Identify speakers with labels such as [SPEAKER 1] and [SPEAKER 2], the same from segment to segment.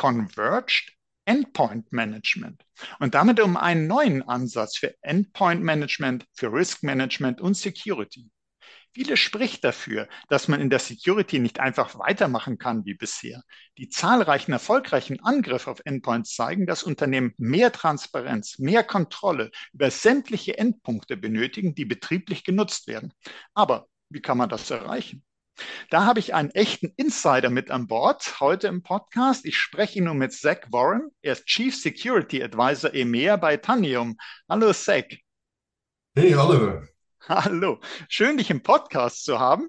[SPEAKER 1] Converged Endpoint Management und damit um einen neuen Ansatz für Endpoint Management, für Risk Management und Security. Viele spricht dafür, dass man in der Security nicht einfach weitermachen kann wie bisher. Die zahlreichen erfolgreichen Angriffe auf Endpoints zeigen, dass Unternehmen mehr Transparenz, mehr Kontrolle über sämtliche Endpunkte benötigen, die betrieblich genutzt werden. Aber wie kann man das erreichen? Da habe ich einen echten Insider mit an Bord heute im Podcast. Ich spreche nun mit Zach Warren. Er ist Chief Security Advisor EMEA bei Tanium. Hallo Zach.
[SPEAKER 2] Hey Oliver.
[SPEAKER 1] Hallo. Schön, dich im Podcast zu haben.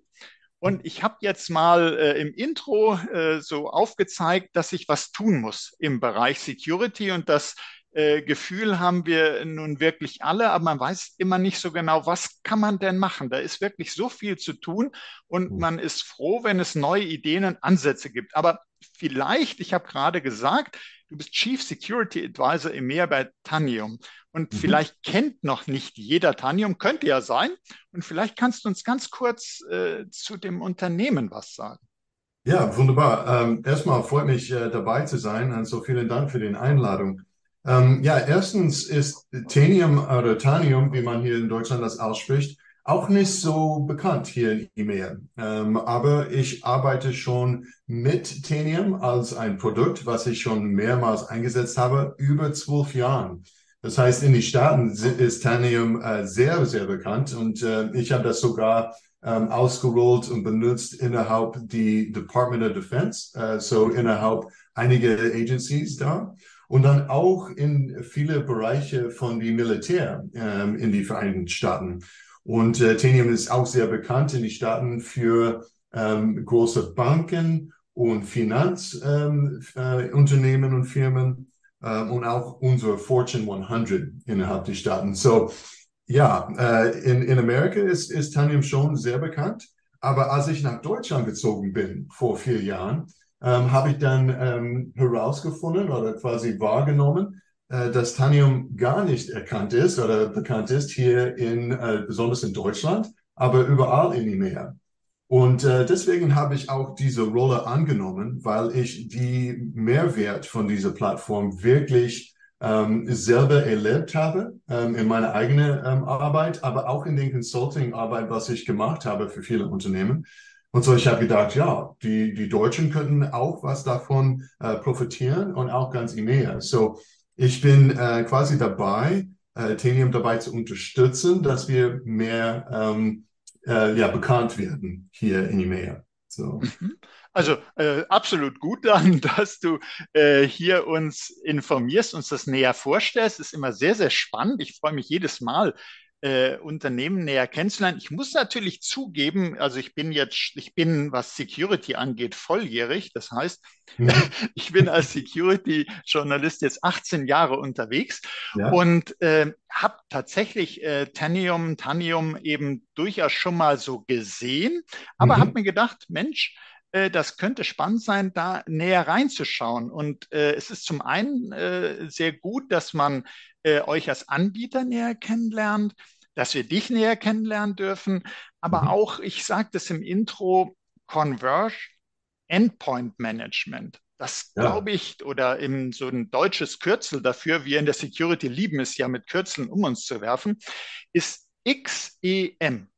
[SPEAKER 1] Und ich habe jetzt mal äh, im Intro äh, so aufgezeigt, dass ich was tun muss im Bereich Security und das äh, Gefühl haben wir nun wirklich alle, aber man weiß immer nicht so genau, was kann man denn machen. Da ist wirklich so viel zu tun und hm. man ist froh, wenn es neue Ideen und Ansätze gibt. Aber vielleicht, ich habe gerade gesagt, du bist Chief Security Advisor im Meer bei Tanium. Und mhm. vielleicht kennt noch nicht jeder Tanium, könnte ja sein. Und vielleicht kannst du uns ganz kurz äh, zu dem Unternehmen was sagen.
[SPEAKER 2] Ja, wunderbar. Ähm, erstmal freut mich äh, dabei zu sein. Also vielen Dank für die Einladung. Ähm, ja, erstens ist Tanium oder Tanium, wie man hier in Deutschland das ausspricht, auch nicht so bekannt hier in EMEA. Ähm, aber ich arbeite schon mit Tanium als ein Produkt, was ich schon mehrmals eingesetzt habe, über zwölf Jahren. Das heißt, in den Staaten ist Tanium äh, sehr, sehr bekannt und äh, ich habe das sogar ähm, ausgerollt und benutzt innerhalb die Department of Defense, äh, so innerhalb einiger Agencies da und dann auch in viele Bereiche von die Militär ähm, in die Vereinigten Staaten. Und äh, Tenium ist auch sehr bekannt in die Staaten für ähm, große Banken und Finanzunternehmen ähm, äh, und Firmen ähm, und auch unsere Fortune 100 innerhalb der Staaten. So, ja, äh, in, in Amerika ist, ist Tanium schon sehr bekannt. Aber als ich nach Deutschland gezogen bin vor vier Jahren, ähm, habe ich dann ähm, herausgefunden oder quasi wahrgenommen, äh, dass Tanium gar nicht erkannt ist oder bekannt ist hier in, äh, besonders in Deutschland, aber überall in EMEA. Und äh, deswegen habe ich auch diese Rolle angenommen, weil ich die Mehrwert von dieser Plattform wirklich ähm, selber erlebt habe ähm, in meiner eigenen ähm, Arbeit, aber auch in den Consulting-Arbeit, was ich gemacht habe für viele Unternehmen. Und so, ich habe gedacht, ja, die, die Deutschen könnten auch was davon äh, profitieren und auch ganz EMEA. So, ich bin äh, quasi dabei, äh, Tenium dabei zu unterstützen, dass wir mehr ähm, äh, ja, bekannt werden hier in EMEA. So.
[SPEAKER 1] Mhm. Also äh, absolut gut dann, dass du äh, hier uns informierst, uns das näher vorstellst. Ist immer sehr, sehr spannend. Ich freue mich jedes Mal, äh, Unternehmen näher kennenzulernen. Ich muss natürlich zugeben, also ich bin jetzt, ich bin, was Security angeht, volljährig. Das heißt, mhm. ich bin als Security-Journalist jetzt 18 Jahre unterwegs ja. und äh, habe tatsächlich äh, Tanium, Tanium eben durchaus schon mal so gesehen, aber mhm. habe mir gedacht, Mensch, das könnte spannend sein, da näher reinzuschauen. Und äh, es ist zum einen äh, sehr gut, dass man äh, euch als Anbieter näher kennenlernt, dass wir dich näher kennenlernen dürfen, aber mhm. auch, ich sage das im Intro, Converge Endpoint Management. Das ja. glaube ich, oder im so ein deutsches Kürzel dafür, wir in der Security lieben es ja mit Kürzeln um uns zu werfen, ist XEM.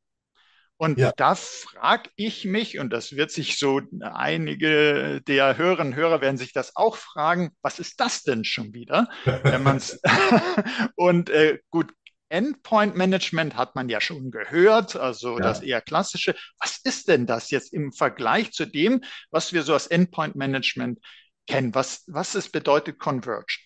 [SPEAKER 1] Und ja. da frage ich mich, und das wird sich so einige der Hörerinnen und Hörer werden sich das auch fragen, was ist das denn schon wieder? Wenn man's und äh, gut, Endpoint Management hat man ja schon gehört, also ja. das eher klassische. Was ist denn das jetzt im Vergleich zu dem, was wir so als Endpoint Management kennen? Was, was es bedeutet Converged?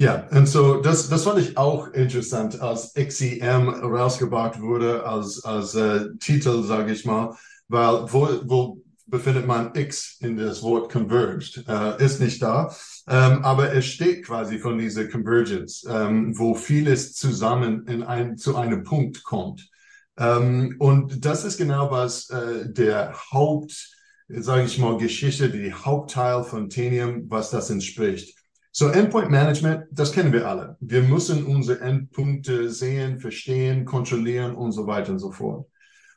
[SPEAKER 2] Ja, und so das, das fand ich auch interessant, als XEM rausgebracht wurde als, als äh, Titel, sage ich mal, weil wo, wo befindet man X in das Wort converged. Äh, ist nicht da, ähm, aber es steht quasi von dieser Convergence, ähm, wo vieles zusammen in ein, zu einem Punkt kommt. Ähm, und das ist genau was äh, der Haupt, sage ich mal, Geschichte, die Hauptteil von Tenium, was das entspricht. So Endpoint Management, das kennen wir alle. Wir müssen unsere Endpunkte sehen, verstehen, kontrollieren und so weiter und so fort.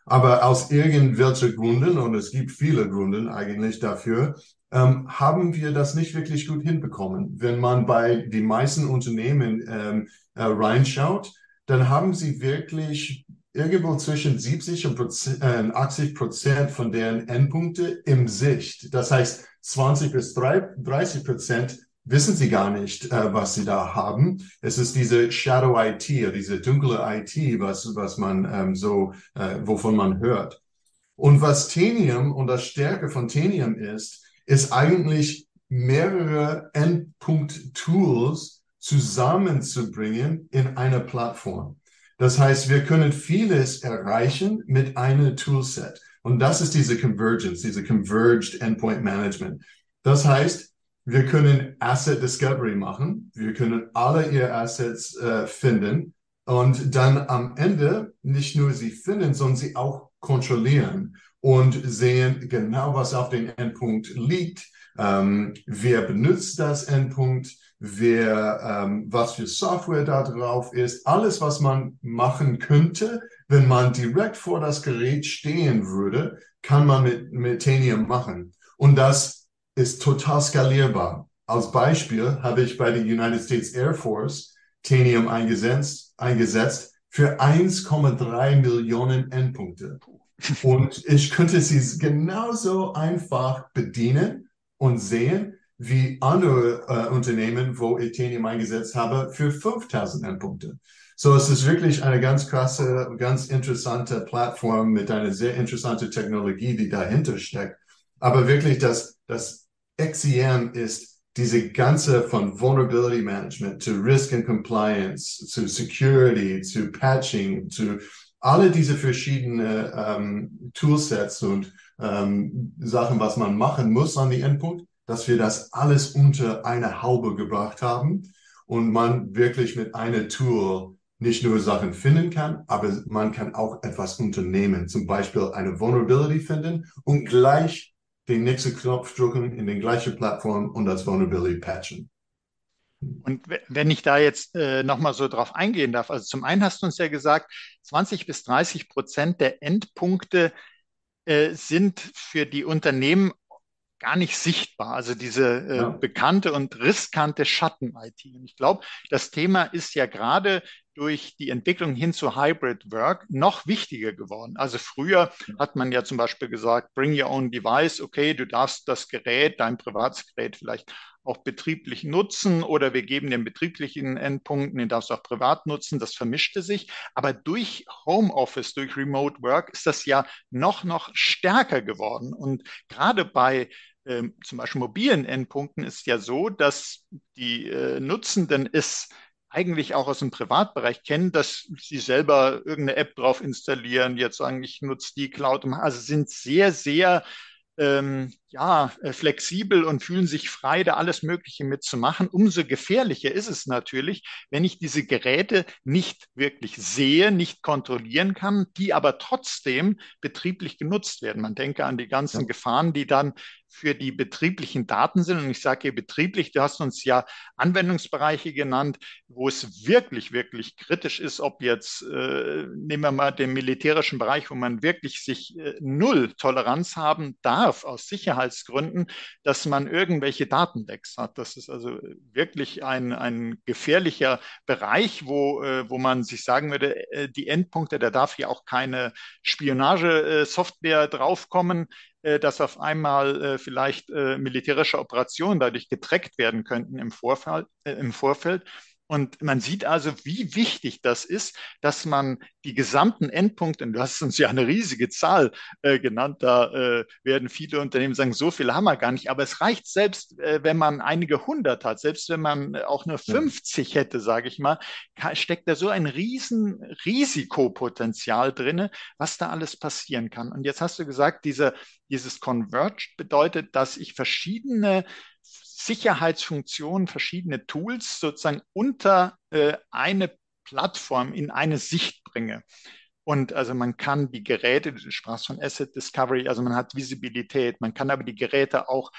[SPEAKER 2] Aber aus irgendwelchen Gründen, und es gibt viele Gründe eigentlich dafür, ähm, haben wir das nicht wirklich gut hinbekommen. Wenn man bei die meisten Unternehmen ähm, äh, reinschaut, dann haben sie wirklich irgendwo zwischen 70 und 80 Prozent von deren Endpunkte im Sicht. Das heißt, 20 bis 30 Prozent wissen sie gar nicht, äh, was sie da haben. Es ist diese Shadow IT, diese dunkle IT, was, was man ähm, so, äh, wovon man hört. Und was Tenium und das Stärke von Tenium ist, ist eigentlich mehrere Endpunkt-Tools zusammenzubringen in einer Plattform. Das heißt, wir können vieles erreichen mit einem Toolset. Und das ist diese Convergence, diese Converged Endpoint Management. Das heißt, wir können Asset Discovery machen. Wir können alle ihre Assets äh, finden und dann am Ende nicht nur sie finden, sondern sie auch kontrollieren und sehen genau, was auf dem Endpunkt liegt. Ähm, wer benutzt das Endpunkt? Wer, ähm, was für Software da drauf ist? Alles, was man machen könnte, wenn man direkt vor das Gerät stehen würde, kann man mit, mit Tanium machen. Und das ist total skalierbar. Als Beispiel habe ich bei der United States Air Force Tenium eingesetzt, eingesetzt für 1,3 Millionen Endpunkte. Und ich könnte sie genauso einfach bedienen und sehen wie andere äh, Unternehmen, wo ich Tenium eingesetzt habe, für 5000 Endpunkte. So, es ist wirklich eine ganz krasse, ganz interessante Plattform mit einer sehr interessanten Technologie, die dahinter steckt. Aber wirklich das, das XEM ist diese ganze von Vulnerability Management zu Risk and Compliance, zu Security, zu Patching, zu alle diese verschiedenen ähm, Toolsets und ähm, Sachen, was man machen muss an die Endpunkt, dass wir das alles unter eine Haube gebracht haben und man wirklich mit einem Tool nicht nur Sachen finden kann, aber man kann auch etwas unternehmen, zum Beispiel eine Vulnerability finden und gleich den nächsten Knopf drücken in den gleichen Plattform und das Vulnerability patchen.
[SPEAKER 1] Und wenn ich da jetzt äh, nochmal so drauf eingehen darf, also zum einen hast du uns ja gesagt, 20 bis 30 Prozent der Endpunkte äh, sind für die Unternehmen gar nicht sichtbar. Also diese äh, ja. bekannte und riskante Schatten-IT. Und ich glaube, das Thema ist ja gerade durch die Entwicklung hin zu Hybrid Work noch wichtiger geworden. Also früher hat man ja zum Beispiel gesagt, bring your own device, okay, du darfst das Gerät, dein privates Gerät vielleicht auch betrieblich nutzen oder wir geben den betrieblichen Endpunkten, den darfst du auch privat nutzen, das vermischte sich. Aber durch Homeoffice, durch Remote Work ist das ja noch, noch stärker geworden. Und gerade bei ähm, zum Beispiel mobilen Endpunkten ist ja so, dass die äh, Nutzenden es eigentlich auch aus dem Privatbereich kennen, dass sie selber irgendeine App drauf installieren, jetzt sagen, ich nutze die Cloud. Also sind sehr, sehr ähm, ja, äh, flexibel und fühlen sich frei, da alles Mögliche mitzumachen. Umso gefährlicher ist es natürlich, wenn ich diese Geräte nicht wirklich sehe, nicht kontrollieren kann, die aber trotzdem betrieblich genutzt werden. Man denke an die ganzen ja. Gefahren, die dann für die betrieblichen Daten sind. Und ich sage hier betrieblich, du hast uns ja Anwendungsbereiche genannt, wo es wirklich, wirklich kritisch ist, ob jetzt, äh, nehmen wir mal den militärischen Bereich, wo man wirklich sich äh, null Toleranz haben darf aus Sicherheit Sicherheitsgründen, dass man irgendwelche Datenlecks hat. Das ist also wirklich ein, ein gefährlicher Bereich, wo, äh, wo man sich sagen würde, äh, die Endpunkte, da darf hier auch keine Spionagesoftware draufkommen, äh, dass auf einmal vielleicht militärische Operationen dadurch getrackt werden könnten im Vorfall, im Vorfeld. Und man sieht also, wie wichtig das ist, dass man die gesamten Endpunkte, und du hast uns ja eine riesige Zahl äh, genannt, da äh, werden viele Unternehmen sagen, so viel haben wir gar nicht, aber es reicht selbst, äh, wenn man einige hundert hat, selbst wenn man auch nur 50 hätte, sage ich mal, steckt da so ein riesen Risikopotenzial drin, was da alles passieren kann. Und jetzt hast du gesagt, diese, dieses Converged bedeutet, dass ich verschiedene Sicherheitsfunktionen, verschiedene Tools sozusagen unter äh, eine Plattform in eine Sicht bringe. Und also man kann die Geräte, du sprachst von Asset Discovery, also man hat Visibilität, man kann aber die Geräte auch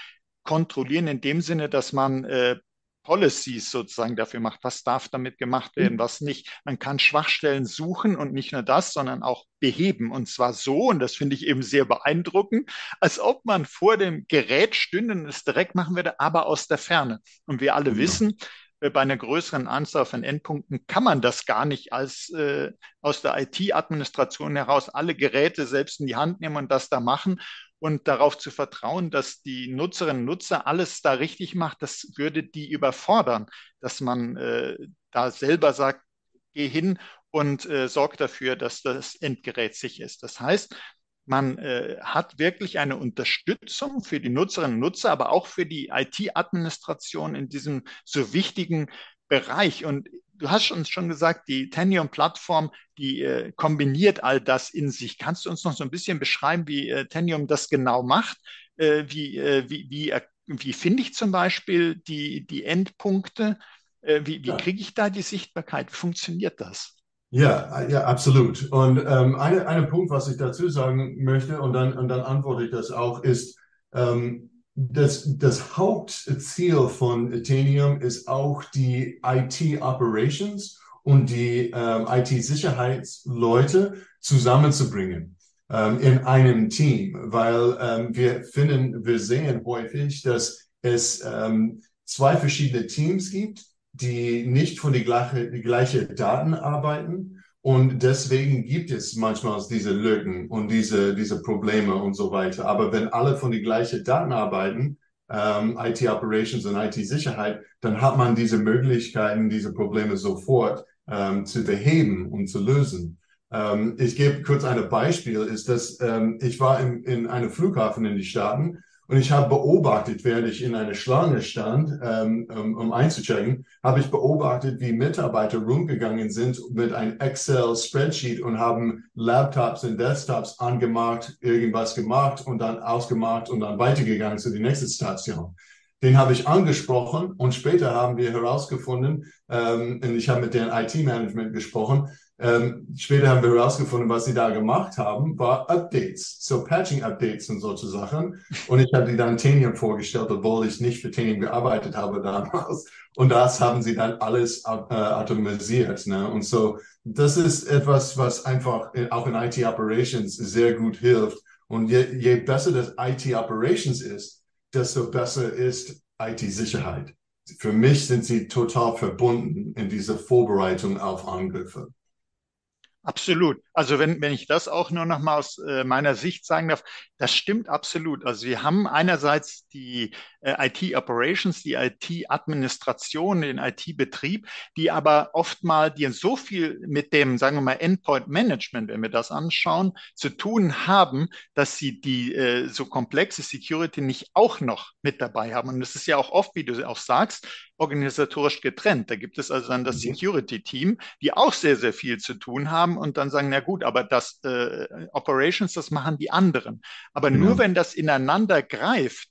[SPEAKER 1] kontrollieren in dem Sinne, dass man äh, Policies sozusagen dafür macht, was darf damit gemacht werden, mhm. was nicht. Man kann Schwachstellen suchen und nicht nur das, sondern auch beheben. Und zwar so, und das finde ich eben sehr beeindruckend, als ob man vor dem Gerät stünde und es direkt machen würde, aber aus der Ferne. Und wir alle ja. wissen, äh, bei einer größeren Anzahl von Endpunkten kann man das gar nicht als äh, aus der IT-Administration heraus alle Geräte selbst in die Hand nehmen und das da machen und darauf zu vertrauen, dass die Nutzerinnen und Nutzer alles da richtig macht, das würde die überfordern, dass man äh, da selber sagt, geh hin und äh, sorg dafür, dass das Endgerät sicher ist. Das heißt, man äh, hat wirklich eine Unterstützung für die Nutzerinnen und Nutzer, aber auch für die IT-Administration in diesem so wichtigen Bereich. Und du hast uns schon gesagt, die Tenium-Plattform, die äh, kombiniert all das in sich. Kannst du uns noch so ein bisschen beschreiben, wie äh, Tenium das genau macht? Äh, wie, äh, wie, wie, wie finde ich zum Beispiel die, die Endpunkte? Äh, wie wie kriege ich da die Sichtbarkeit? Wie funktioniert das?
[SPEAKER 2] Ja, ja, absolut. Und ähm, ein eine Punkt, was ich dazu sagen möchte, und dann, und dann antworte ich das auch, ist, ähm, das, das Hauptziel von Athenium ist auch die IT-Operations und die ähm, IT-Sicherheitsleute zusammenzubringen ähm, in einem Team, weil ähm, wir finden, wir sehen häufig, dass es ähm, zwei verschiedene Teams gibt, die nicht von die gleiche, die gleiche Daten arbeiten und deswegen gibt es manchmal diese Lücken und diese, diese Probleme und so weiter. Aber wenn alle von die gleichen Daten arbeiten, ähm, IT Operations und IT Sicherheit, dann hat man diese Möglichkeiten, diese Probleme sofort ähm, zu beheben und zu lösen. Ähm, ich gebe kurz ein Beispiel, ist, dass ähm, ich war in, in einem Flughafen in die Staaten und ich habe beobachtet, während ich in einer Schlange stand, ähm, um, einzuchecken, habe ich beobachtet, wie Mitarbeiter rumgegangen sind mit einem Excel-Spreadsheet und haben Laptops und Desktops angemacht, irgendwas gemacht und dann ausgemacht und dann weitergegangen zu der nächsten Station. Den habe ich angesprochen und später haben wir herausgefunden, ähm, und ich habe mit deren IT-Management gesprochen, ähm, später haben wir herausgefunden, was sie da gemacht haben, war Updates, so Patching-Updates und solche Sachen. Und ich habe die dann Tanium vorgestellt, obwohl ich nicht für Tanium gearbeitet habe damals. Und das haben sie dann alles äh, automatisiert. Ne? Und so, das ist etwas, was einfach in, auch in IT-Operations sehr gut hilft. Und je, je besser das IT-Operations ist, desto besser ist IT-Sicherheit. Für mich sind sie total verbunden in dieser Vorbereitung auf Angriffe.
[SPEAKER 1] Absolut. Also wenn, wenn ich das auch nur noch mal aus äh, meiner Sicht sagen darf, das stimmt absolut. Also wir haben einerseits die äh, IT-Operations, die IT-Administration, den IT-Betrieb, die aber oftmals die so viel mit dem, sagen wir mal, Endpoint-Management, wenn wir das anschauen, zu tun haben, dass sie die äh, so komplexe Security nicht auch noch mit dabei haben. Und das ist ja auch oft, wie du auch sagst, organisatorisch getrennt. Da gibt es also dann das mhm. Security-Team, die auch sehr, sehr viel zu tun haben und dann sagen, na gut, aber das äh, Operations, das machen die anderen. Aber genau. nur wenn das ineinander greift,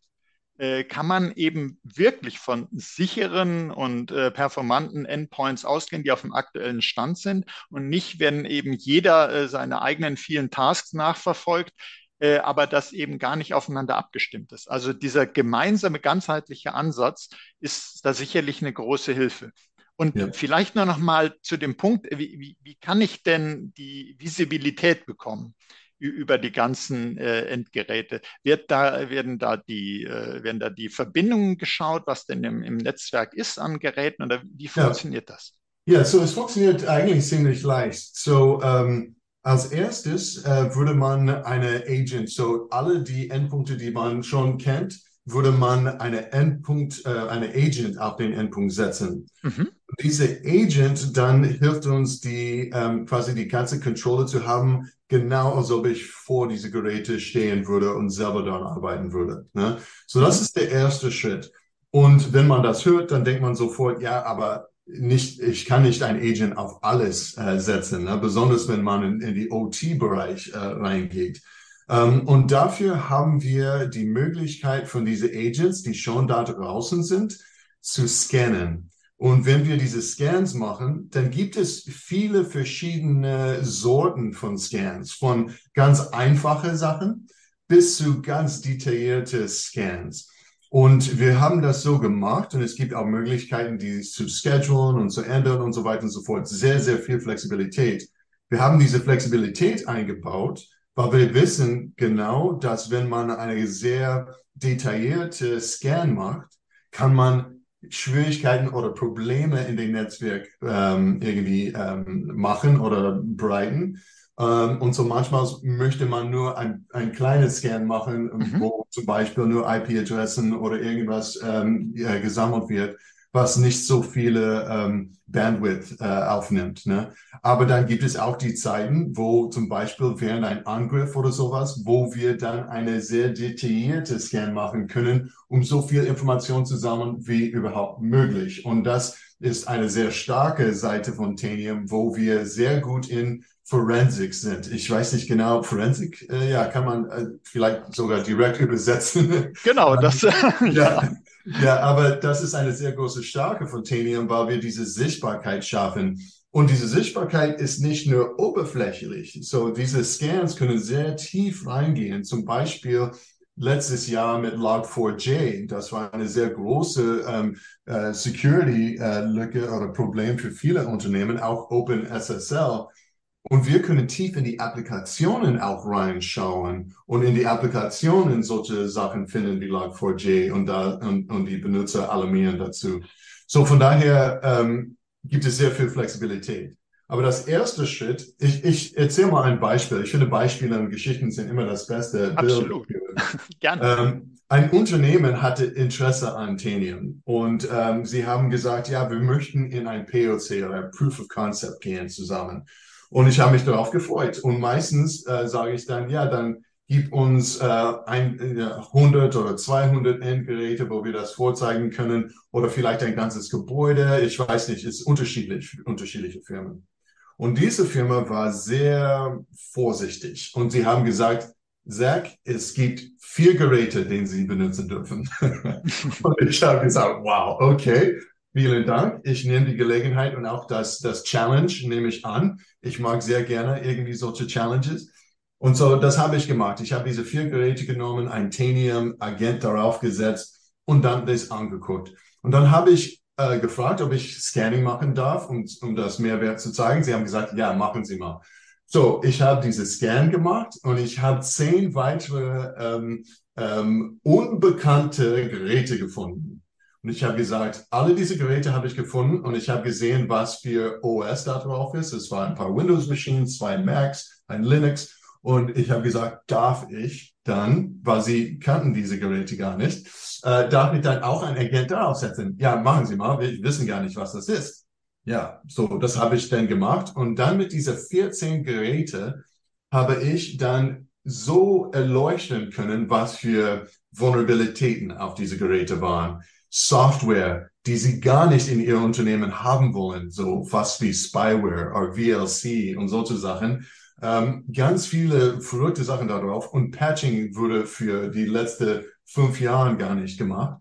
[SPEAKER 1] äh, kann man eben wirklich von sicheren und äh, performanten Endpoints ausgehen, die auf dem aktuellen Stand sind und nicht, wenn eben jeder äh, seine eigenen vielen Tasks nachverfolgt, äh, aber das eben gar nicht aufeinander abgestimmt ist. Also dieser gemeinsame, ganzheitliche Ansatz ist da sicherlich eine große Hilfe. Und ja. vielleicht nur noch mal zu dem Punkt, wie, wie, wie kann ich denn die Visibilität bekommen? über die ganzen äh, Endgeräte. Wird da, werden, da die, äh, werden da die Verbindungen geschaut, was denn im, im Netzwerk ist an Geräten oder wie funktioniert
[SPEAKER 2] ja.
[SPEAKER 1] das?
[SPEAKER 2] Ja, so es funktioniert eigentlich ziemlich leicht. So ähm, als erstes äh, würde man eine Agent, so alle die Endpunkte, die man schon kennt, würde man eine Endpunkt, äh, eine Agent auf den Endpunkt setzen. Mhm. diese Agent dann hilft uns, die ähm, quasi die ganze Kontrolle zu haben, genau als ob ich vor diese Geräte stehen würde und selber daran arbeiten würde. Ne? So, das mhm. ist der erste Schritt. Und wenn man das hört, dann denkt man sofort, ja, aber nicht, ich kann nicht ein Agent auf alles äh, setzen, ne? besonders wenn man in, in die OT-Bereich äh, reingeht. Ähm, und dafür haben wir die Möglichkeit von diesen Agents, die schon da draußen sind, zu scannen. Und wenn wir diese Scans machen, dann gibt es viele verschiedene Sorten von Scans, von ganz einfache Sachen bis zu ganz detaillierte Scans. Und wir haben das so gemacht und es gibt auch Möglichkeiten, die zu schedulen und zu ändern und so weiter und so fort. Sehr, sehr viel Flexibilität. Wir haben diese Flexibilität eingebaut, weil wir wissen genau, dass wenn man eine sehr detaillierte Scan macht, kann man Schwierigkeiten oder Probleme in dem Netzwerk ähm, irgendwie ähm, machen oder breiten. Ähm, und so manchmal möchte man nur ein, ein kleines Scan machen, mhm. wo zum Beispiel nur IP-Adressen oder irgendwas ähm, gesammelt wird was nicht so viele ähm, Bandwidth äh, aufnimmt. Ne? Aber dann gibt es auch die Zeiten, wo zum Beispiel während ein Angriff oder sowas, wo wir dann eine sehr detaillierte Scan machen können, um so viel Information zu sammeln wie überhaupt möglich. Und das ist eine sehr starke Seite von Tanium, wo wir sehr gut in Forensik sind. Ich weiß nicht genau, Forensik, äh, ja, kann man äh, vielleicht sogar direkt übersetzen.
[SPEAKER 1] Genau, das.
[SPEAKER 2] ja, ja, aber das ist eine sehr große Stärke von Tanium, weil wir diese Sichtbarkeit schaffen. Und diese Sichtbarkeit ist nicht nur oberflächlich. So, diese Scans können sehr tief reingehen. Zum Beispiel letztes Jahr mit Log4j. Das war eine sehr große ähm, äh, Security-Lücke äh, oder Problem für viele Unternehmen, auch OpenSSL. Und wir können tief in die Applikationen auch reinschauen und in die Applikationen solche Sachen finden wie Log4j und, da, und, und die Benutzer alarmieren dazu. So von daher ähm, gibt es sehr viel Flexibilität. Aber das erste Schritt, ich, ich erzähle mal ein Beispiel. Ich finde Beispiele und Geschichten sind immer das Beste.
[SPEAKER 1] Absolut. Gerne.
[SPEAKER 2] Ähm, ein Unternehmen hatte Interesse an Tanium und ähm, sie haben gesagt, ja, wir möchten in ein POC oder ein Proof of Concept gehen zusammen. Und ich habe mich darauf gefreut. Und meistens äh, sage ich dann, ja, dann gib uns äh, ein, äh, 100 oder 200 Endgeräte, wo wir das vorzeigen können oder vielleicht ein ganzes Gebäude. Ich weiß nicht, ist unterschiedlich, unterschiedliche Firmen. Und diese Firma war sehr vorsichtig und sie haben gesagt, Zach, es gibt vier Geräte, den Sie benutzen dürfen. und ich habe gesagt, wow, okay. Vielen Dank. Ich nehme die Gelegenheit und auch das, das Challenge nehme ich an. Ich mag sehr gerne irgendwie solche Challenges. Und so, das habe ich gemacht. Ich habe diese vier Geräte genommen, ein Tanium-Agent darauf gesetzt und dann das angeguckt. Und dann habe ich äh, gefragt, ob ich Scanning machen darf, um, um das Mehrwert zu zeigen. Sie haben gesagt, ja, machen Sie mal. So, ich habe diese Scan gemacht und ich habe zehn weitere ähm, ähm, unbekannte Geräte gefunden. Und ich habe gesagt, alle diese Geräte habe ich gefunden und ich habe gesehen, was für OS da drauf ist. Es waren ein paar Windows-Machines, zwei Macs, ein Linux. Und ich habe gesagt, darf ich dann, weil sie kannten diese Geräte gar nicht, äh, darf ich dann auch ein Agent darauf setzen? Ja, machen Sie mal, wir wissen gar nicht, was das ist. Ja, so, das habe ich dann gemacht. Und dann mit dieser 14 Geräte habe ich dann so erleuchten können, was für Vulnerabilitäten auf diese Geräte waren. Software, die sie gar nicht in ihr Unternehmen haben wollen, so fast wie Spyware oder VLC und solche Sachen. Ähm, ganz viele verrückte Sachen darauf und Patching wurde für die letzten fünf Jahre gar nicht gemacht.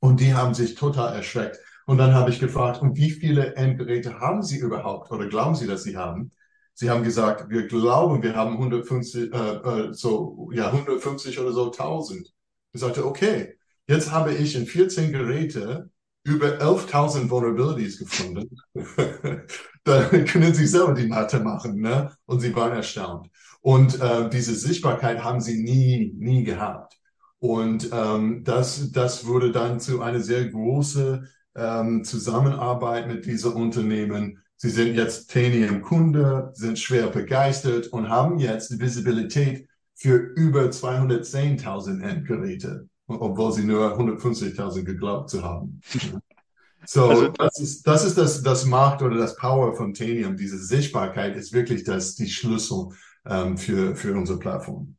[SPEAKER 2] Und die haben sich total erschreckt. Und dann habe ich gefragt, und wie viele Endgeräte haben Sie überhaupt oder glauben Sie, dass Sie haben? Sie haben gesagt, wir glauben, wir haben 150, äh, äh, so, ja, 150 oder so 1000. Ich sagte, okay, Jetzt habe ich in 14 Geräte über 11.000 Vulnerabilities gefunden. da können Sie selber die Mathe machen, ne? Und sie waren erstaunt. Und äh, diese Sichtbarkeit haben sie nie, nie gehabt. Und ähm, das, das wurde dann zu einer sehr großen ähm, Zusammenarbeit mit diesen Unternehmen. Sie sind jetzt Tanium-Kunde, sind schwer begeistert und haben jetzt Visibilität für über 210.000 Endgeräte obwohl sie nur 150.000 geglaubt zu haben. So, also, das ist, das, ist das, das Macht oder das Power von Tanium. Diese Sichtbarkeit ist wirklich das, die Schlüssel ähm, für, für unsere Plattform.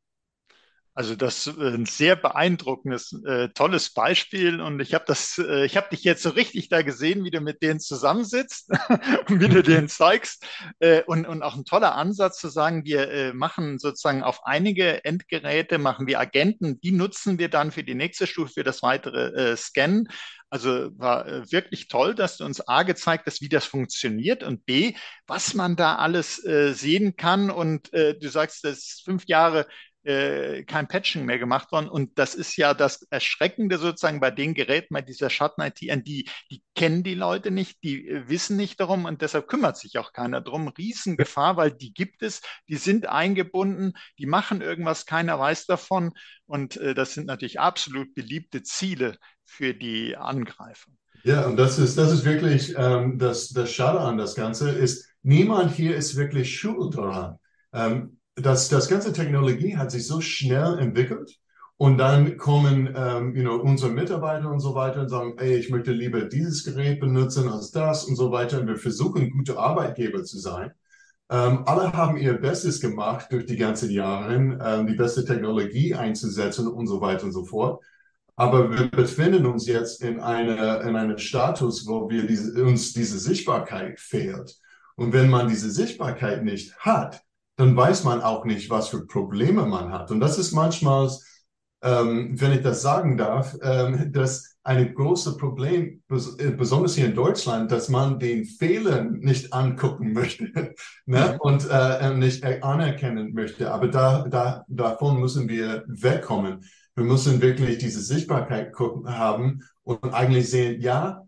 [SPEAKER 1] Also das ist ein sehr beeindruckendes, äh, tolles Beispiel und ich habe das, äh, ich habe dich jetzt so richtig da gesehen, wie du mit denen zusammensitzt und wie du denen zeigst äh, und, und auch ein toller Ansatz zu sagen, wir äh, machen sozusagen auf einige Endgeräte machen wir Agenten, die nutzen wir dann für die nächste Stufe für das weitere äh, Scannen. Also war äh, wirklich toll, dass du uns A gezeigt hast, wie das funktioniert und B, was man da alles äh, sehen kann. Und äh, du sagst, das ist fünf Jahre äh, kein Patching mehr gemacht worden. Und das ist ja das Erschreckende sozusagen bei den Geräten, bei dieser Schatten-IT, die, die kennen die Leute nicht, die äh, wissen nicht darum und deshalb kümmert sich auch keiner darum. Riesengefahr, weil die gibt es, die sind eingebunden, die machen irgendwas, keiner weiß davon. Und äh, das sind natürlich absolut beliebte Ziele für die Angreifer.
[SPEAKER 2] Ja, und das ist, das ist wirklich ähm, das, das Schade an das Ganze, ist, niemand hier ist wirklich schuld daran. Ähm, das, das ganze Technologie hat sich so schnell entwickelt und dann kommen ähm, you know, unsere Mitarbeiter und so weiter und sagen, ey, ich möchte lieber dieses Gerät benutzen als das und so weiter. Und wir versuchen, gute Arbeitgeber zu sein. Ähm, alle haben ihr Bestes gemacht durch die ganzen Jahre, ähm, die beste Technologie einzusetzen und so weiter und so fort. Aber wir befinden uns jetzt in, eine, in einem Status, wo wir diese, uns diese Sichtbarkeit fehlt. Und wenn man diese Sichtbarkeit nicht hat, dann weiß man auch nicht, was für Probleme man hat. Und das ist manchmal, ähm, wenn ich das sagen darf, ähm, das eine große Problem, äh, besonders hier in Deutschland, dass man den Fehler nicht angucken möchte ne? Mhm. und äh, nicht anerkennen möchte. Aber da, da, davon müssen wir wegkommen. Wir müssen wirklich diese Sichtbarkeit gucken, haben und eigentlich sehen, ja,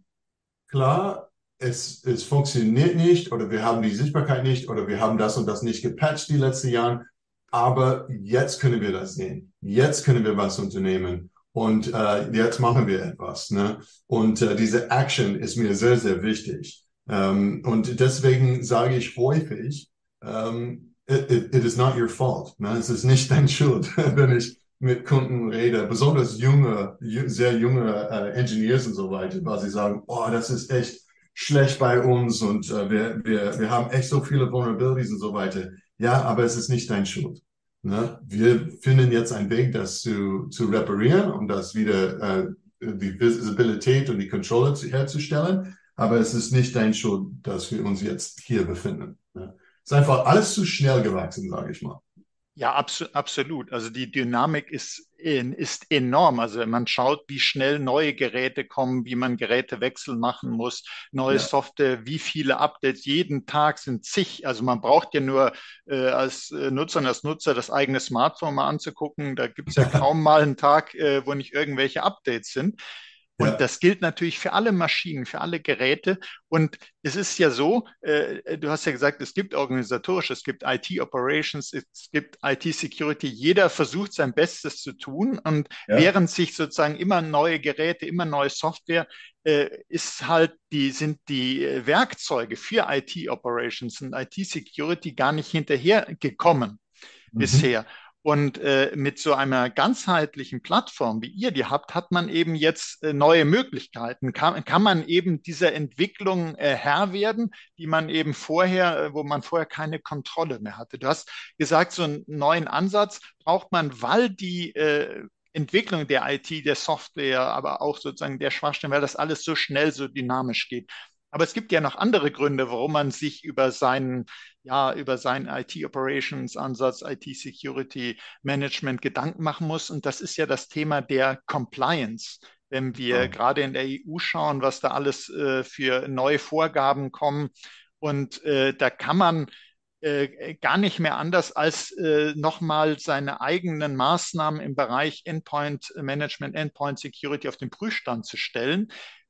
[SPEAKER 2] klar, es, es funktioniert nicht oder wir haben die Sichtbarkeit nicht oder wir haben das und das nicht gepatcht die letzten Jahre. Aber jetzt können wir das sehen. Jetzt können wir was unternehmen. Und äh, jetzt machen wir etwas. Ne? Und äh, diese Action ist mir sehr, sehr wichtig. Ähm, und deswegen sage ich häufig, ähm, it, it, it is not your fault. Ne? Es ist nicht dein Schuld, wenn ich mit Kunden rede, besonders junge, sehr junge äh, Engineers und so weiter, weil sie sagen, oh, das ist echt schlecht bei uns und äh, wir, wir, wir haben echt so viele Vulnerabilities und so weiter. Ja, aber es ist nicht dein Schuld. Ne? Wir finden jetzt einen Weg, das zu, zu reparieren, um das wieder äh, die Visibilität und die Kontrolle zu, herzustellen. Aber es ist nicht dein Schuld, dass wir uns jetzt hier befinden. Ne? Es ist einfach alles zu schnell gewachsen, sage ich mal.
[SPEAKER 1] Ja, abso absolut. Also die Dynamik ist, ist enorm. Also man schaut, wie schnell neue Geräte kommen, wie man Gerätewechsel machen muss, neue ja. Software, wie viele Updates. Jeden Tag sind zig. Also man braucht ja nur äh, als äh, Nutzer und als Nutzer das eigene Smartphone mal anzugucken. Da gibt es ja kaum mal einen Tag, äh, wo nicht irgendwelche Updates sind. Und ja. das gilt natürlich für alle Maschinen, für alle Geräte. Und es ist ja so, äh, du hast ja gesagt, es gibt organisatorisch, es gibt IT-Operations, es gibt IT-Security. Jeder versucht sein Bestes zu tun. Und ja. während sich sozusagen immer neue Geräte, immer neue Software, äh, ist halt die, sind die Werkzeuge für IT-Operations und IT-Security gar nicht hinterhergekommen mhm. bisher. Und äh, mit so einer ganzheitlichen Plattform, wie ihr die habt, hat man eben jetzt äh, neue Möglichkeiten. Kann, kann man eben dieser Entwicklung äh, Herr werden, die man eben vorher, äh, wo man vorher keine Kontrolle mehr hatte. Du hast gesagt, so einen neuen Ansatz braucht man, weil die äh, Entwicklung der IT, der Software, aber auch sozusagen der Schwachstellen, weil das alles so schnell, so dynamisch geht. Aber es gibt ja noch andere Gründe, warum man sich über seinen, ja, über seinen IT-Operations-Ansatz, IT-Security-Management Gedanken machen muss. Und das ist ja das Thema der Compliance. Wenn wir ja. gerade in der EU schauen, was da alles äh, für neue Vorgaben kommen. Und äh, da kann man äh, gar nicht mehr anders, als äh, nochmal seine eigenen Maßnahmen im Bereich Endpoint Management, Endpoint Security auf den Prüfstand zu stellen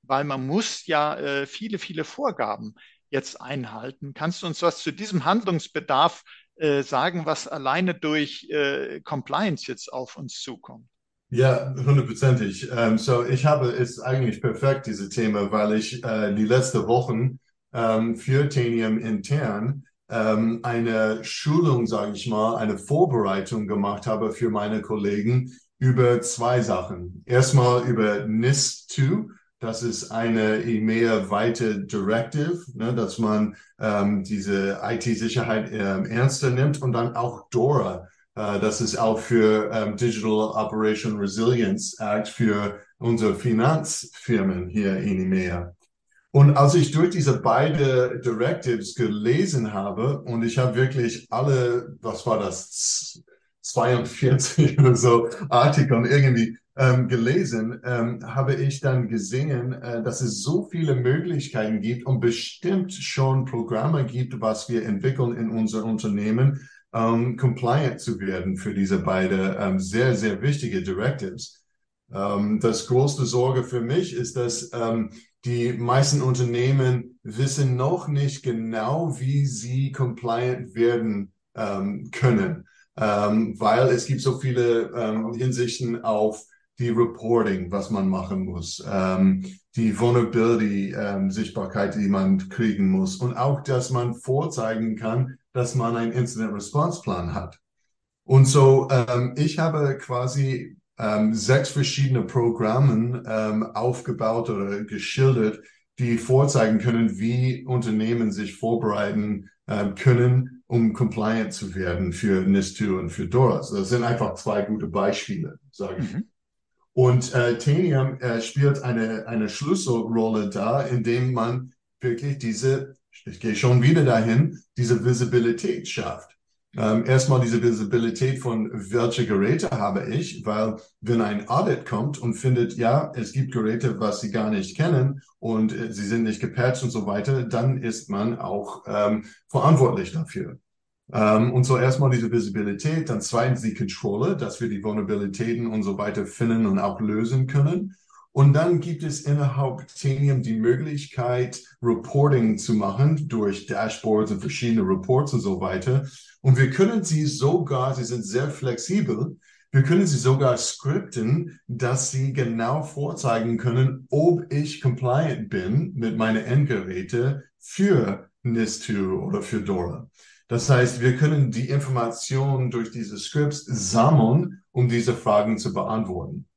[SPEAKER 1] weil man muss ja äh, viele, viele Vorgaben jetzt einhalten. Kannst du uns was zu diesem Handlungsbedarf äh, sagen, was alleine durch äh, Compliance jetzt auf uns zukommt?
[SPEAKER 2] Ja, hundertprozentig. Ähm, so, ich habe es eigentlich perfekt, diese Thema, weil ich äh, die letzten Wochen ähm, für Tanium intern ähm, eine Schulung, sage ich mal, eine Vorbereitung gemacht habe für meine Kollegen über zwei Sachen. Erstmal über NIST 2 Das ist eine EMEA-weite Directive, ne, dass man ähm, diese IT-Sicherheit ähm, ernster nimmt und dann auch DORA. Äh, das ist auch für ähm, Digital Operation Resilience Act für unsere Finanzfirmen hier in EMEA. Und als ich durch diese beiden Directives gelesen habe und ich habe wirklich alle, was war das, 42 oder so Artikel irgendwie ähm, gelesen, ähm, habe ich dann gesehen, äh, dass es so viele Möglichkeiten gibt und bestimmt schon Programme gibt, was wir entwickeln in unser Unternehmen, ähm, compliant zu werden für diese beiden ähm, sehr, sehr wichtige Directives. Ähm, das größte Sorge für mich ist, dass ähm, die meisten Unternehmen wissen noch nicht genau, wie sie compliant werden können, weil es gibt so viele Hinsichten auf die Reporting, was man machen muss, ähm, die Vulnerability, ähm, Sichtbarkeit, die man kriegen muss und auch, dass man vorzeigen kann, dass man einen Incident Response Plan hat. Und so, ähm, ich habe quasi ähm, sechs verschiedene Programme ähm, aufgebaut oder geschildert, die vorzeigen können, wie Unternehmen sich vorbereiten ähm, können, um compliant zu werden für NIS2 und für DORAS. Das sind einfach zwei gute Beispiele, sage ich. Mhm. Und äh, Tenium äh, spielt eine, eine Schlüsselrolle da, indem man wirklich diese, ich gehe schon wieder dahin, diese Visibilität schafft. Ähm, erstmal diese Visibilität von welche Geräte habe ich, weil wenn ein Audit kommt und findet, ja, es gibt Geräte, was Sie gar nicht kennen und äh, sie sind nicht gepatcht und so weiter, dann ist man auch ähm, verantwortlich dafür. Ähm, und so erstmal diese Visibilität, dann zweitens die Kontrolle, dass wir die Vulnerabilitäten und so weiter finden und auch lösen können. Und dann gibt es innerhalb Tenium die Möglichkeit, Reporting zu machen durch Dashboards und verschiedene Reports und so weiter. Und wir können sie sogar, sie sind sehr flexibel, wir können sie sogar skripten, dass sie genau vorzeigen können, ob ich compliant bin mit meinen Endgeräte für NIS2 oder für DORA. Das heißt, wir können die Informationen durch diese Scripts sammeln, um diese Fragen zu beantworten.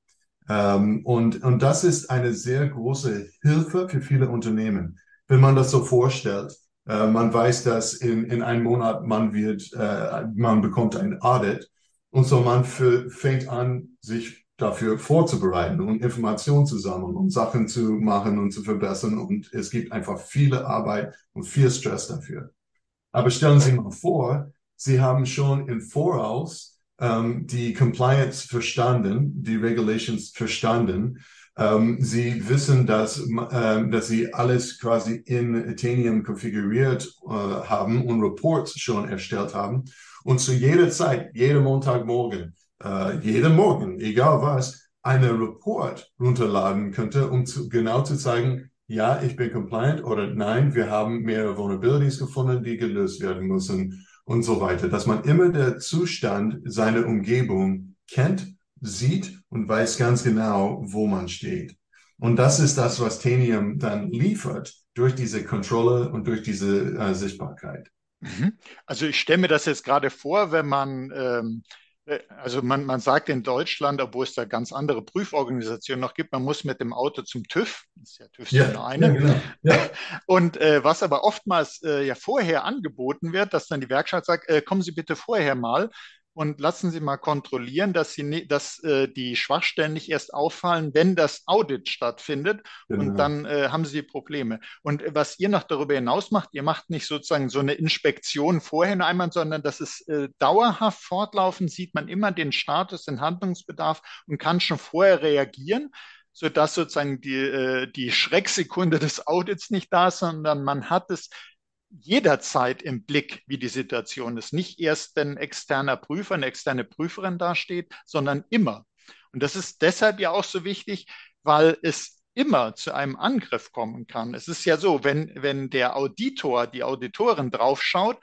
[SPEAKER 2] Ähm, und, und das ist eine sehr große Hilfe für viele Unternehmen. Wenn man das so vorstellt, äh, man weiß, dass in, in einem Monat man wird, äh, man bekommt ein Audit und so man für, fängt an, sich dafür vorzubereiten und Informationen zu sammeln und Sachen zu machen und zu verbessern und es gibt einfach viele Arbeit und viel Stress dafür. Aber stellen Sie mal vor, Sie haben schon im Voraus ähm, die Compliance verstanden, die Regulations verstanden. Ähm, Sie wissen, dass, ähm, dass Sie alles quasi in Athenium konfiguriert äh, haben und Reports schon erstellt haben. Und zu jeder Zeit, jeden Montagmorgen, äh, jeden Morgen, egal was, eine Report runterladen könnte, um zu, genau zu zeigen, ja, ich bin compliant oder nein, wir haben mehrere Vulnerabilities gefunden, die gelöst werden müssen und so weiter. Dass man immer der Zustand seiner Umgebung kennt, sieht und weiß ganz genau, wo man steht. Und das ist das, was Tenium dann liefert durch diese Kontrolle und durch diese äh, Sichtbarkeit.
[SPEAKER 1] Mhm. Also ich stelle mir das jetzt gerade vor, wenn man ähm, äh, also man, man sagt in Deutschland, obwohl es da ganz andere Prüforganisationen noch gibt, man muss mit dem Auto zum TÜV. Das ist ja TÜV ja, nur eine. Ja, genau. ja. Und äh, was aber oftmals äh, ja vorher angeboten wird, dass dann die Werkstatt sagt, äh, kommen Sie bitte vorher mal, und lassen Sie mal kontrollieren, dass, Sie, dass äh, die Schwachstellen nicht erst auffallen, wenn das Audit stattfindet genau. und dann äh, haben Sie Probleme. Und äh, was ihr noch darüber hinaus macht, ihr macht nicht sozusagen so eine Inspektion vorher nur einmal, sondern das ist äh, dauerhaft fortlaufend, sieht man immer den Status, den Handlungsbedarf und kann schon vorher reagieren sodass sozusagen die, äh, die Schrecksekunde des Audits nicht da ist, sondern man hat es jederzeit im Blick, wie die Situation ist. Nicht erst, wenn ein externer Prüfer, eine externe Prüferin dasteht, sondern immer. Und das ist deshalb ja auch so wichtig, weil es immer zu einem Angriff kommen kann. Es ist ja so, wenn, wenn der Auditor, die Auditorin draufschaut,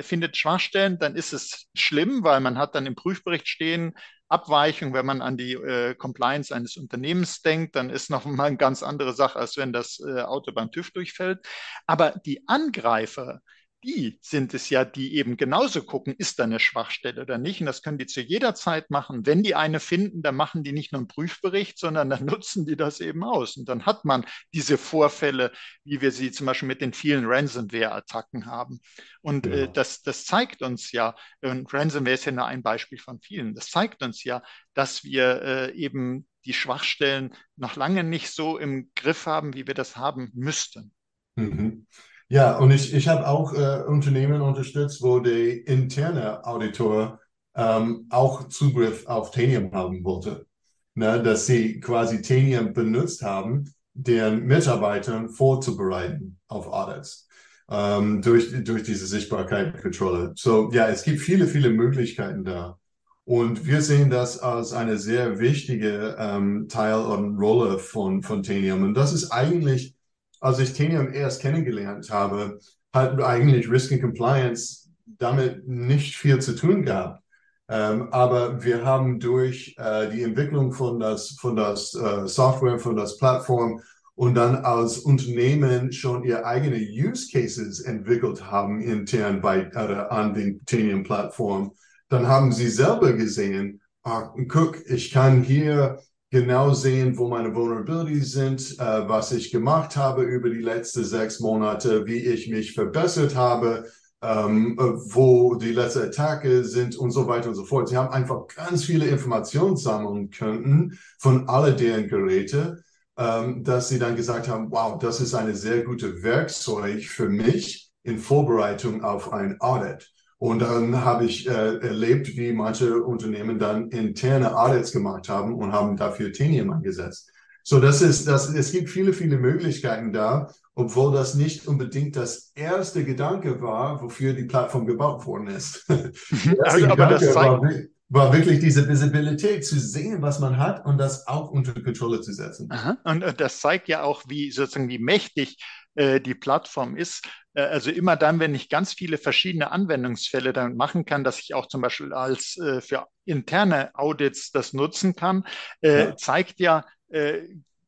[SPEAKER 1] findet Schwachstellen, dann ist es schlimm, weil man hat dann im Prüfbericht stehen, Abweichung, wenn man an die äh, Compliance eines Unternehmens denkt, dann ist noch mal eine ganz andere Sache, als wenn das äh, Auto beim TÜV durchfällt. Aber die Angreifer, die sind es ja, die eben genauso gucken, ist da eine Schwachstelle oder nicht. Und das können die zu jeder Zeit machen. Wenn die eine finden, dann machen die nicht nur einen Prüfbericht, sondern dann nutzen die das eben aus. Und dann hat man diese Vorfälle, wie wir sie zum Beispiel mit den vielen Ransomware-Attacken haben. Und ja. äh, das, das zeigt uns ja, und Ransomware ist ja nur ein Beispiel von vielen, das zeigt uns ja, dass wir äh, eben die Schwachstellen noch lange nicht so im Griff haben, wie wir das haben müssten.
[SPEAKER 2] Mhm. Ja, und ich, ich habe auch äh, Unternehmen unterstützt, wo der interne Auditor ähm, auch Zugriff auf Tanium haben wollte. Ne, dass sie quasi Tanium benutzt haben, deren Mitarbeitern vorzubereiten auf Audits ähm, durch, durch diese Sichtbarkeitskontrolle. So, ja, es gibt viele, viele Möglichkeiten da. Und wir sehen das als eine sehr wichtige ähm, Teil und Rolle von, von Tanium. Und das ist eigentlich als ich Tenium erst kennengelernt habe, hat eigentlich Risk and Compliance damit nicht viel zu tun gehabt. Ähm, aber wir haben durch äh, die Entwicklung von das, von das äh, Software, von das Plattform und dann als Unternehmen schon ihre eigene Use Cases entwickelt haben intern bei, äh, an den Tenium-Plattform, dann haben sie selber gesehen, ah, guck, ich kann hier genau sehen, wo meine Vulnerabilities sind, äh, was ich gemacht habe über die letzten sechs Monate, wie ich mich verbessert habe, ähm, äh, wo die letzten Attacke sind und so weiter und so fort. Sie haben einfach ganz viele Informationen sammeln können von all deren Geräte, ähm, dass sie dann gesagt haben, wow, das ist eine sehr gute Werkzeug für mich in Vorbereitung auf ein Audit. Und dann habe ich äh, erlebt, wie manche Unternehmen dann interne Audits gemacht haben und haben dafür Tenium eingesetzt. So, das ist, das, es gibt viele, viele Möglichkeiten da, obwohl das nicht unbedingt das erste Gedanke war, wofür die Plattform gebaut worden ist. also, aber das zeigt, war, war, wirklich diese Visibilität zu sehen, was man hat und das auch unter Kontrolle zu setzen.
[SPEAKER 1] Und, und das zeigt ja auch, wie sozusagen wie mächtig äh, die Plattform ist. Äh, also immer dann, wenn ich ganz viele verschiedene Anwendungsfälle damit machen kann, dass ich auch zum Beispiel als äh, für interne Audits das nutzen kann, äh, ja. zeigt ja, äh,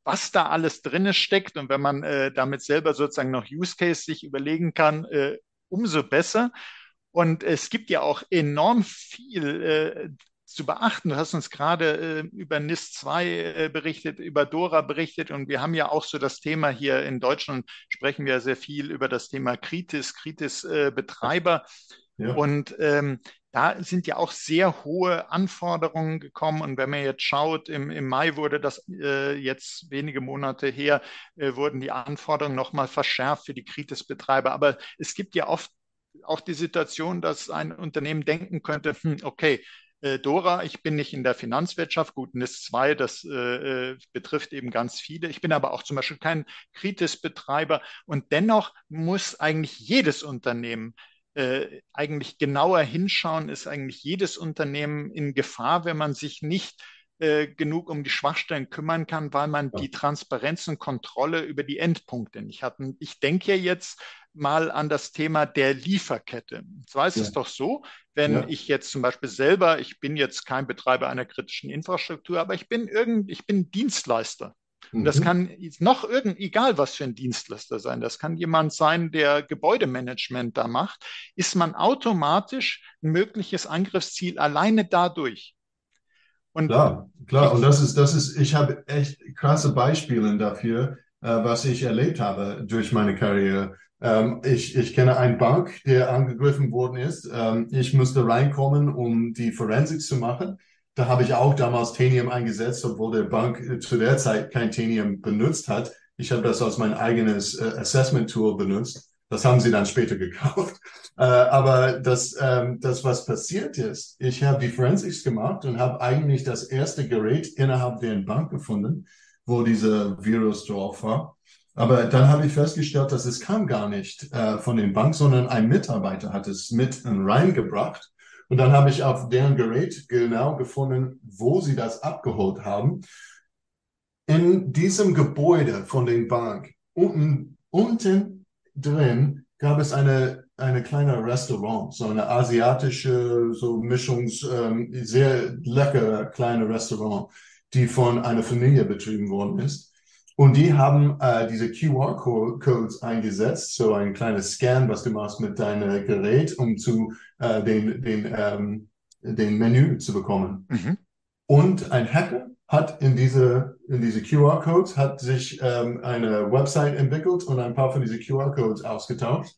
[SPEAKER 1] was da alles drin steckt. Und wenn man äh, damit selber sozusagen noch Use Case sich überlegen kann, äh, umso besser. Und es gibt ja auch enorm viel zu beachten. Du hast uns gerade äh, über NIS 2 äh, berichtet, über Dora berichtet und wir haben ja auch so das Thema hier in Deutschland, sprechen wir sehr viel über das Thema Kritis, Kritis-Betreiber. Äh, ja. Und ähm, da sind ja auch sehr hohe Anforderungen gekommen. Und wenn man jetzt schaut, im, im Mai wurde das äh, jetzt wenige Monate her, äh, wurden die Anforderungen nochmal verschärft für die Kritis-Betreiber. Aber es gibt ja oft auch die Situation, dass ein Unternehmen denken könnte, hm, okay, äh, Dora, ich bin nicht in der Finanzwirtschaft, gut, NIS 2, das äh, äh, betrifft eben ganz viele. Ich bin aber auch zum Beispiel kein Kritis-Betreiber und dennoch muss eigentlich jedes Unternehmen äh, eigentlich genauer hinschauen, ist eigentlich jedes Unternehmen in Gefahr, wenn man sich nicht äh, genug um die Schwachstellen kümmern kann, weil man ja. die Transparenz und Kontrolle über die Endpunkte nicht hat. Und ich denke jetzt mal an das Thema der Lieferkette. Zwar ist ja. es doch so, wenn ja. ich jetzt zum Beispiel selber, ich bin jetzt kein Betreiber einer kritischen Infrastruktur, aber ich bin irgend, ich bin Dienstleister. Und das mhm. kann noch irgend, egal was für ein Dienstleister sein. Das kann jemand sein, der Gebäudemanagement da macht. Ist man automatisch ein mögliches Angriffsziel alleine dadurch?
[SPEAKER 2] Und klar, klar. Und das ist, das ist, ich habe echt krasse Beispiele dafür, äh, was ich erlebt habe durch meine Karriere. Ähm, ich, ich kenne einen Bank, der angegriffen worden ist. Ähm, ich musste reinkommen, um die Forensik zu machen. Da habe ich auch damals Tanium eingesetzt, obwohl der Bank äh, zu der Zeit kein Tanium benutzt hat. Ich habe das als mein eigenes äh, Assessment-Tool benutzt. Das haben sie dann später gekauft. Äh, aber das, ähm, das, was passiert ist, ich habe die Forensics gemacht und habe eigentlich das erste Gerät innerhalb der Bank gefunden, wo dieser Virus drauf war. Aber dann habe ich festgestellt, dass es kam gar nicht äh, von den Bank, sondern ein Mitarbeiter hat es mit reingebracht. Und dann habe ich auf deren Gerät genau gefunden, wo sie das abgeholt haben. In diesem Gebäude von den Bank, unten, unten drin, gab es eine, eine kleine Restaurant, so eine asiatische, so Mischungs, ähm, sehr leckere kleine Restaurant, die von einer Familie betrieben worden ist. Und die haben äh, diese QR-Codes eingesetzt, so ein kleines Scan, was du machst mit deinem Gerät, um zu äh, den, den, ähm, den Menü zu bekommen. Mhm. Und ein Hacker hat in diese, in diese QR-Codes, hat sich ähm, eine Website entwickelt und ein paar von diesen QR-Codes ausgetauscht.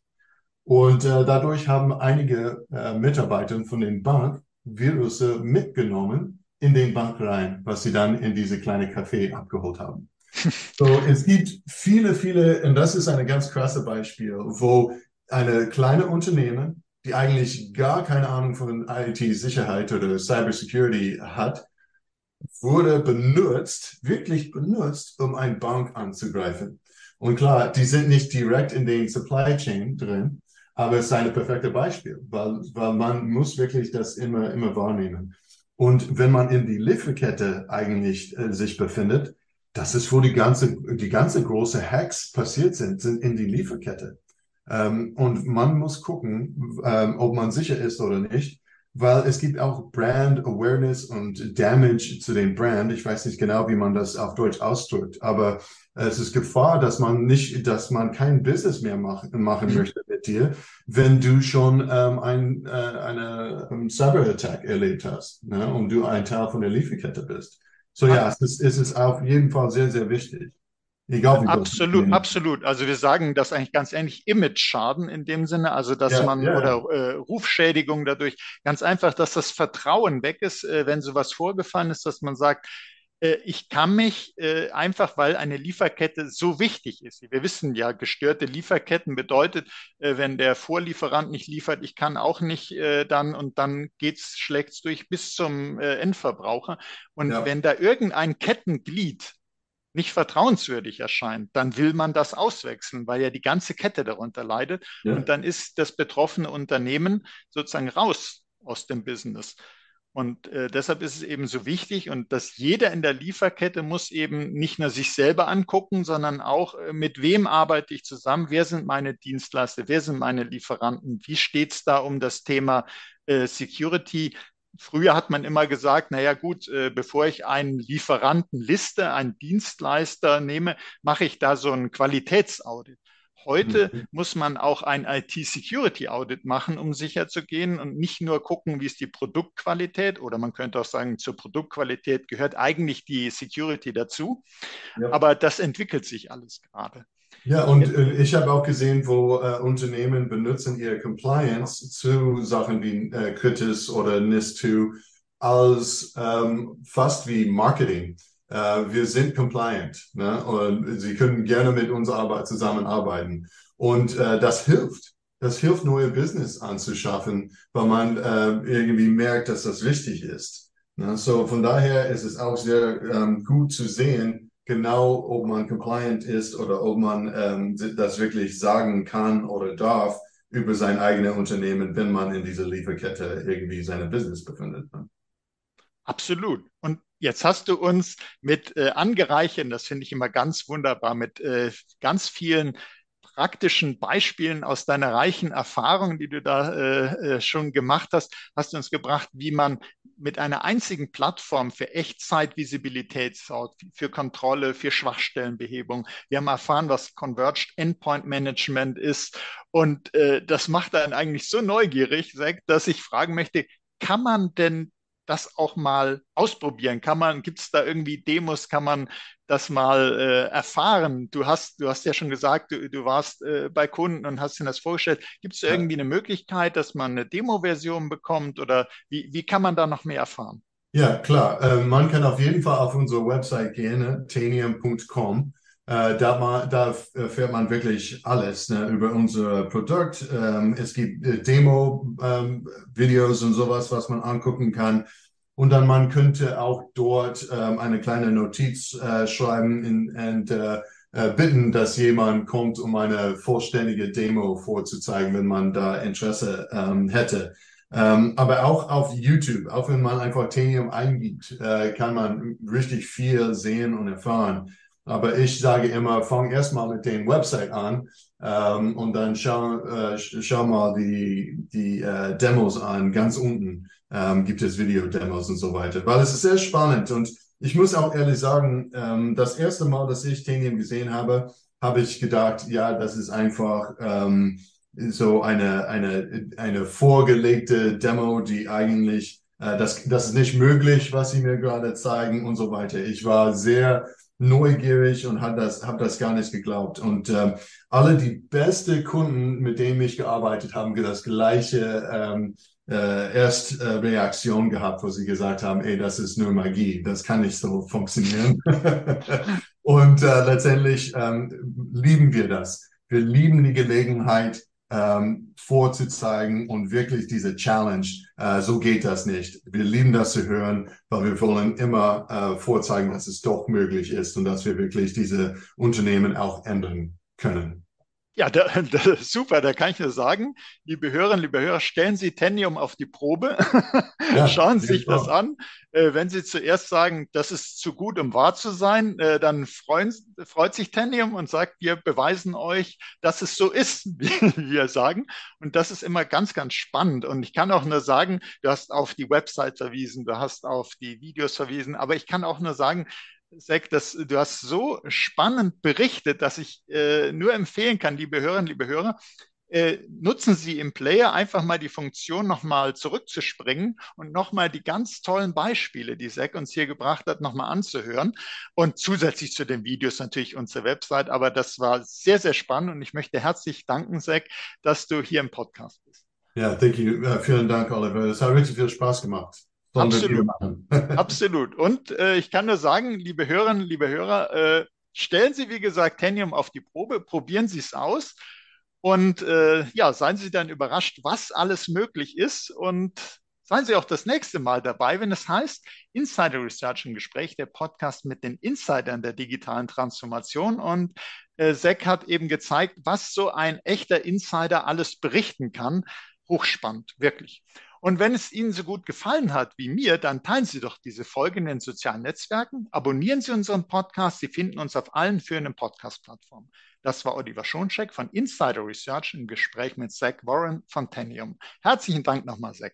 [SPEAKER 2] Und äh, dadurch haben einige äh, Mitarbeiter von den Bank Virusse mitgenommen in den Bank rein, was sie dann in diese kleine Café abgeholt haben. So, es gibt viele, viele, und das ist ein ganz krasses Beispiel, wo eine kleine Unternehmen, die eigentlich gar keine Ahnung von IT-Sicherheit oder Cybersecurity hat, wurde benutzt, wirklich benutzt, um eine Bank anzugreifen. Und klar, die sind nicht direkt in den Supply Chain drin, aber es ist ein perfektes Beispiel, weil, weil man muss wirklich das immer, immer wahrnehmen. Und wenn man in die Lieferkette eigentlich äh, sich befindet, das ist, wo die ganze, die ganze große Hacks passiert sind, sind in die Lieferkette. Ähm, und man muss gucken, ähm, ob man sicher ist oder nicht weil es gibt auch Brand Awareness und Damage zu dem Brand. Ich weiß nicht genau, wie man das auf Deutsch ausdrückt, aber es ist Gefahr, dass man nicht, dass man kein Business mehr mach, machen mhm. möchte mit dir, wenn du schon ähm, ein, äh, eine um, ähm, Cyber-Attack erlebt hast ne? und du ein Teil von der Lieferkette bist. So ja, es ist, es ist auf jeden Fall sehr, sehr wichtig.
[SPEAKER 1] Egal wie absolut, absolut. Also wir sagen das eigentlich ganz ähnlich Image-Schaden in dem Sinne, also dass ja, man ja, oder äh, Rufschädigung dadurch ganz einfach, dass das Vertrauen weg ist, äh, wenn sowas vorgefallen ist, dass man sagt, ich kann mich äh, einfach, weil eine Lieferkette so wichtig ist. Wir wissen ja, gestörte Lieferketten bedeutet, äh, wenn der Vorlieferant nicht liefert, ich kann auch nicht äh, dann und dann geht's schlägt's durch bis zum Endverbraucher. Und ja. wenn da irgendein Kettenglied nicht vertrauenswürdig erscheint, dann will man das auswechseln, weil ja die ganze Kette darunter leidet. Ja. Und dann ist das betroffene Unternehmen sozusagen raus aus dem Business. Und äh, deshalb ist es eben so wichtig und dass jeder in der Lieferkette muss eben nicht nur sich selber angucken, sondern auch, äh, mit wem arbeite ich zusammen, wer sind meine Dienstleister, wer sind meine Lieferanten, wie steht es da um das Thema äh, Security, Früher hat man immer gesagt, naja gut, äh, bevor ich einen Lieferanten liste, einen Dienstleister nehme, mache ich da so ein Qualitätsaudit. Heute mhm. muss man auch ein IT-Security-Audit machen, um sicher zu gehen und nicht nur gucken, wie ist die Produktqualität oder man könnte auch sagen, zur Produktqualität gehört eigentlich die Security dazu. Ja. Aber das entwickelt sich alles gerade.
[SPEAKER 2] Ja, und äh, ich habe auch gesehen, wo äh, Unternehmen benutzen ihre Compliance zu Sachen wie äh, Kritis oder NIS2 als ähm, fast wie Marketing. Äh, wir sind compliant ne? und sie können gerne mit uns Arbeit, zusammenarbeiten. Und äh, das hilft. Das hilft, neue Business anzuschaffen, weil man äh, irgendwie merkt, dass das wichtig ist. Ne? So von daher ist es auch sehr ähm, gut zu sehen, genau, ob man compliant ist oder ob man ähm, das wirklich sagen kann oder darf über sein eigenes Unternehmen, wenn man in dieser Lieferkette irgendwie seine Business befindet. Ne?
[SPEAKER 1] Absolut. Und jetzt hast du uns mit äh, angereichert, das finde ich immer ganz wunderbar, mit äh, ganz vielen praktischen Beispielen aus deiner reichen Erfahrung, die du da äh, äh, schon gemacht hast, hast du uns gebracht, wie man mit einer einzigen Plattform für Echtzeitvisibilität sorgt, für Kontrolle, für Schwachstellenbehebung. Wir haben erfahren, was Converged Endpoint Management ist. Und äh, das macht einen eigentlich so neugierig, dass ich fragen möchte, kann man denn das auch mal ausprobieren? Kann man, gibt es da irgendwie Demos, kann man das mal äh, erfahren? Du hast, du hast ja schon gesagt, du, du warst äh, bei Kunden und hast ihnen das vorgestellt. Gibt es ja. irgendwie eine Möglichkeit, dass man eine Demo-Version bekommt oder wie, wie kann man da noch mehr erfahren?
[SPEAKER 2] Ja, klar. Äh, man kann auf jeden Fall auf unsere Website gehen, ne? tanium.com. Äh, da, man, da erfährt man wirklich alles ne, über unser Produkt. Ähm, es gibt äh, Demo-Videos ähm, und sowas, was man angucken kann. Und dann man könnte auch dort ähm, eine kleine Notiz äh, schreiben und äh, äh, bitten, dass jemand kommt, um eine vollständige Demo vorzuzeigen, wenn man da Interesse ähm, hätte. Ähm, aber auch auf YouTube, auch wenn man einfach Tanium eingibt, äh, kann man richtig viel sehen und erfahren. Aber ich sage immer, fang erstmal mit dem Website an ähm, und dann schau, äh, schau mal die, die äh, Demos an. Ganz unten ähm, gibt es Videodemos und so weiter, weil es ist sehr spannend und ich muss auch ehrlich sagen, ähm, das erste Mal, dass ich Tenium gesehen habe, habe ich gedacht, ja, das ist einfach ähm, so eine, eine, eine vorgelegte Demo, die eigentlich, äh, das, das ist nicht möglich, was sie mir gerade zeigen und so weiter. Ich war sehr neugierig und habe das, hab das gar nicht geglaubt. Und ähm, alle die beste Kunden, mit denen ich gearbeitet habe, das gleiche ähm, äh, erst äh, Reaktion gehabt, wo sie gesagt haben, ey, das ist nur Magie, das kann nicht so funktionieren. und äh, letztendlich ähm, lieben wir das. Wir lieben die Gelegenheit, ähm, vorzuzeigen und wirklich diese Challenge, äh, so geht das nicht. Wir lieben das zu hören, weil wir wollen immer äh, vorzeigen, dass es doch möglich ist und dass wir wirklich diese Unternehmen auch ändern können.
[SPEAKER 1] Ja, da, da, super, da kann ich nur sagen, liebe Hörerinnen, liebe Hörer, stellen Sie Tenium auf die Probe, ja, schauen Sie sich das an. Äh, wenn Sie zuerst sagen, das ist zu gut, um wahr zu sein, äh, dann freuen, freut sich Tenium und sagt, wir beweisen euch, dass es so ist, wie wir sagen. Und das ist immer ganz, ganz spannend. Und ich kann auch nur sagen, du hast auf die Website verwiesen, du hast auf die Videos verwiesen, aber ich kann auch nur sagen, Zack, das, du hast so spannend berichtet, dass ich äh, nur empfehlen kann, liebe Hörerinnen, liebe Hörer, äh, nutzen Sie im Player einfach mal die Funktion, nochmal zurückzuspringen und nochmal die ganz tollen Beispiele, die Zack uns hier gebracht hat, nochmal anzuhören. Und zusätzlich zu den Videos natürlich unsere Website. Aber das war sehr, sehr spannend und ich möchte herzlich danken, Zack, dass du hier im Podcast bist.
[SPEAKER 2] Ja, thank you. Uh, vielen Dank, Oliver. Es hat richtig viel Spaß gemacht.
[SPEAKER 1] Absolut. Absolut. Und äh, ich kann nur sagen, liebe Hörerinnen, liebe Hörer, äh, stellen Sie, wie gesagt, Tenium auf die Probe, probieren Sie es aus und äh, ja, seien Sie dann überrascht, was alles möglich ist und seien Sie auch das nächste Mal dabei, wenn es heißt Insider Research im Gespräch, der Podcast mit den Insidern der digitalen Transformation. Und äh, Zack hat eben gezeigt, was so ein echter Insider alles berichten kann. Hochspannend, wirklich. Und wenn es Ihnen so gut gefallen hat wie mir, dann teilen Sie doch diese Folge in den sozialen Netzwerken, abonnieren Sie unseren Podcast. Sie finden uns auf allen führenden Podcast-Plattformen. Das war Oliver Schoncheck von Insider Research im Gespräch mit Zach Warren von Tenium. Herzlichen Dank nochmal, Zach.